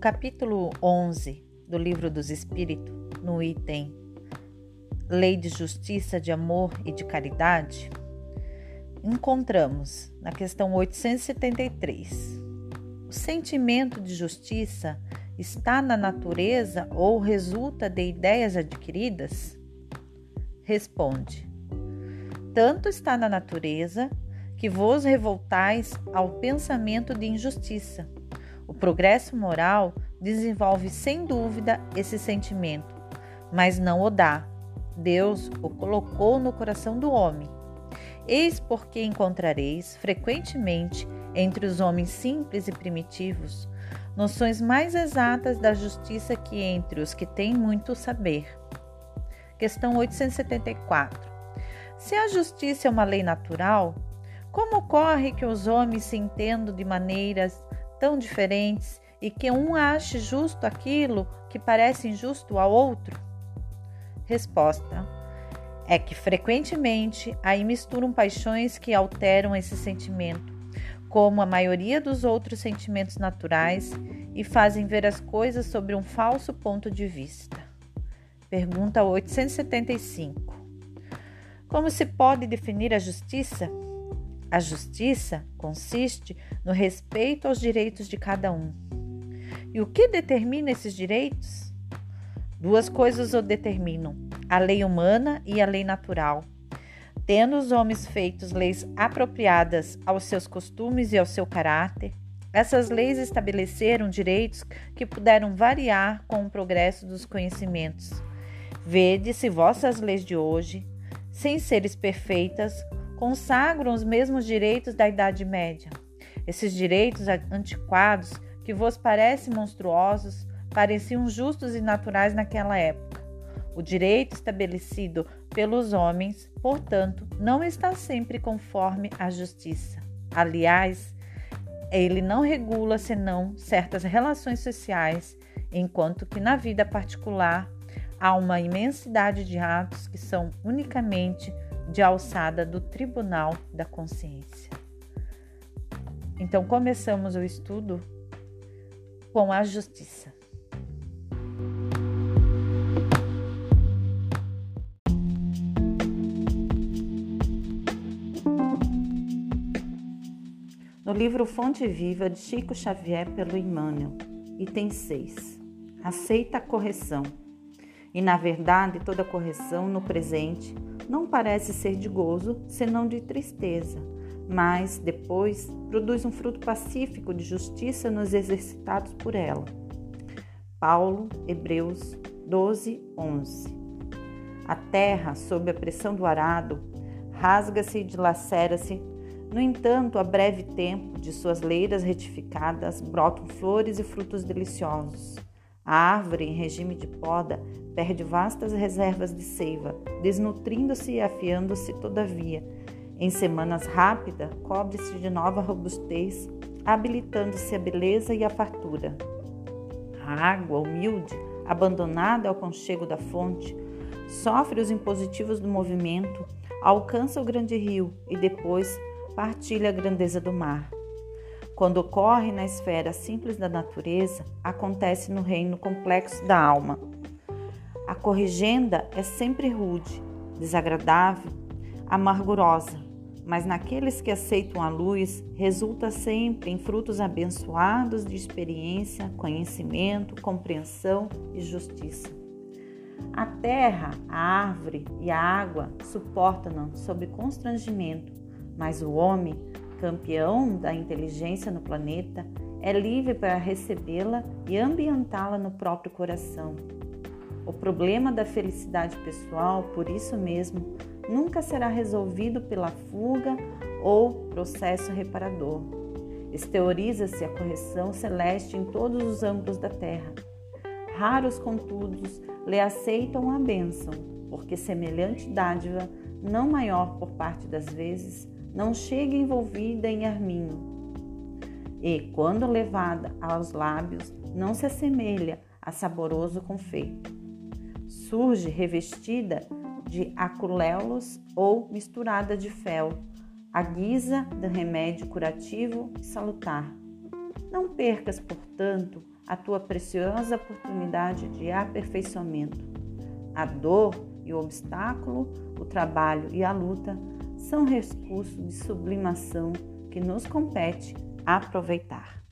capítulo 11 do Livro dos Espíritos, no item Lei de Justiça, de Amor e de Caridade, encontramos na questão 873. O sentimento de justiça está na natureza ou resulta de ideias adquiridas? Responde: Tanto está na natureza que vos revoltais ao pensamento de injustiça. O progresso moral desenvolve sem dúvida esse sentimento, mas não o dá. Deus o colocou no coração do homem. Eis porque encontrareis frequentemente entre os homens simples e primitivos noções mais exatas da justiça que entre os que têm muito saber. Questão 874. Se a justiça é uma lei natural, como ocorre que os homens se entendam de maneiras tão diferentes e que um ache justo aquilo que parece injusto ao outro? Resposta: é que frequentemente aí misturam paixões que alteram esse sentimento, como a maioria dos outros sentimentos naturais, e fazem ver as coisas sobre um falso ponto de vista. Pergunta 875. Como se pode definir a justiça? A justiça consiste no respeito aos direitos de cada um. E o que determina esses direitos? Duas coisas o determinam: a lei humana e a lei natural. Tendo os homens feitos leis apropriadas aos seus costumes e ao seu caráter, essas leis estabeleceram direitos que puderam variar com o progresso dos conhecimentos. Vede se vossas leis de hoje, sem seres perfeitas, consagram os mesmos direitos da Idade Média. Esses direitos antiquados, que vos parecem monstruosos, pareciam justos e naturais naquela época. O direito estabelecido pelos homens, portanto, não está sempre conforme à justiça. Aliás, ele não regula senão certas relações sociais, enquanto que na vida particular há uma imensidade de atos que são unicamente de alçada do Tribunal da Consciência. Então, começamos o estudo com a justiça. No livro Fonte Viva de Chico Xavier pelo Emmanuel, item 6. Aceita a correção. E na verdade, toda correção no presente não parece ser de gozo, senão de tristeza, mas depois produz um fruto pacífico de justiça nos exercitados por ela. Paulo, Hebreus 12, 11. A terra, sob a pressão do arado, rasga-se e dilacera-se. No entanto, a breve tempo de suas leiras retificadas brotam flores e frutos deliciosos. A árvore, em regime de poda, perde vastas reservas de seiva, desnutrindo-se e afiando-se, todavia. Em semanas rápidas, cobre-se de nova robustez, habilitando-se a beleza e a fartura. A água humilde, abandonada ao conchego da fonte, sofre os impositivos do movimento, alcança o grande rio e depois partilha a grandeza do mar. Quando ocorre na esfera simples da natureza, acontece no reino complexo da alma. A corrigenda é sempre rude, desagradável, amargurosa, mas naqueles que aceitam a luz, resulta sempre em frutos abençoados de experiência, conhecimento, compreensão e justiça. A terra, a árvore e a água suportam-no sob constrangimento, mas o homem campeão da inteligência no planeta, é livre para recebê-la e ambientá-la no próprio coração. O problema da felicidade pessoal, por isso mesmo, nunca será resolvido pela fuga ou processo reparador. Esteoriza-se a correção celeste em todos os ângulos da terra. Raros, contudo, lhe aceitam a bênção, porque semelhante dádiva, não maior por parte das vezes, não chega envolvida em arminho, e, quando levada aos lábios, não se assemelha a saboroso confeito. Surge revestida de aculéolos ou misturada de fel, a guisa de remédio curativo e salutar. Não percas, portanto, a tua preciosa oportunidade de aperfeiçoamento. A dor e o obstáculo, o trabalho e a luta são recursos de sublimação que nos compete aproveitar.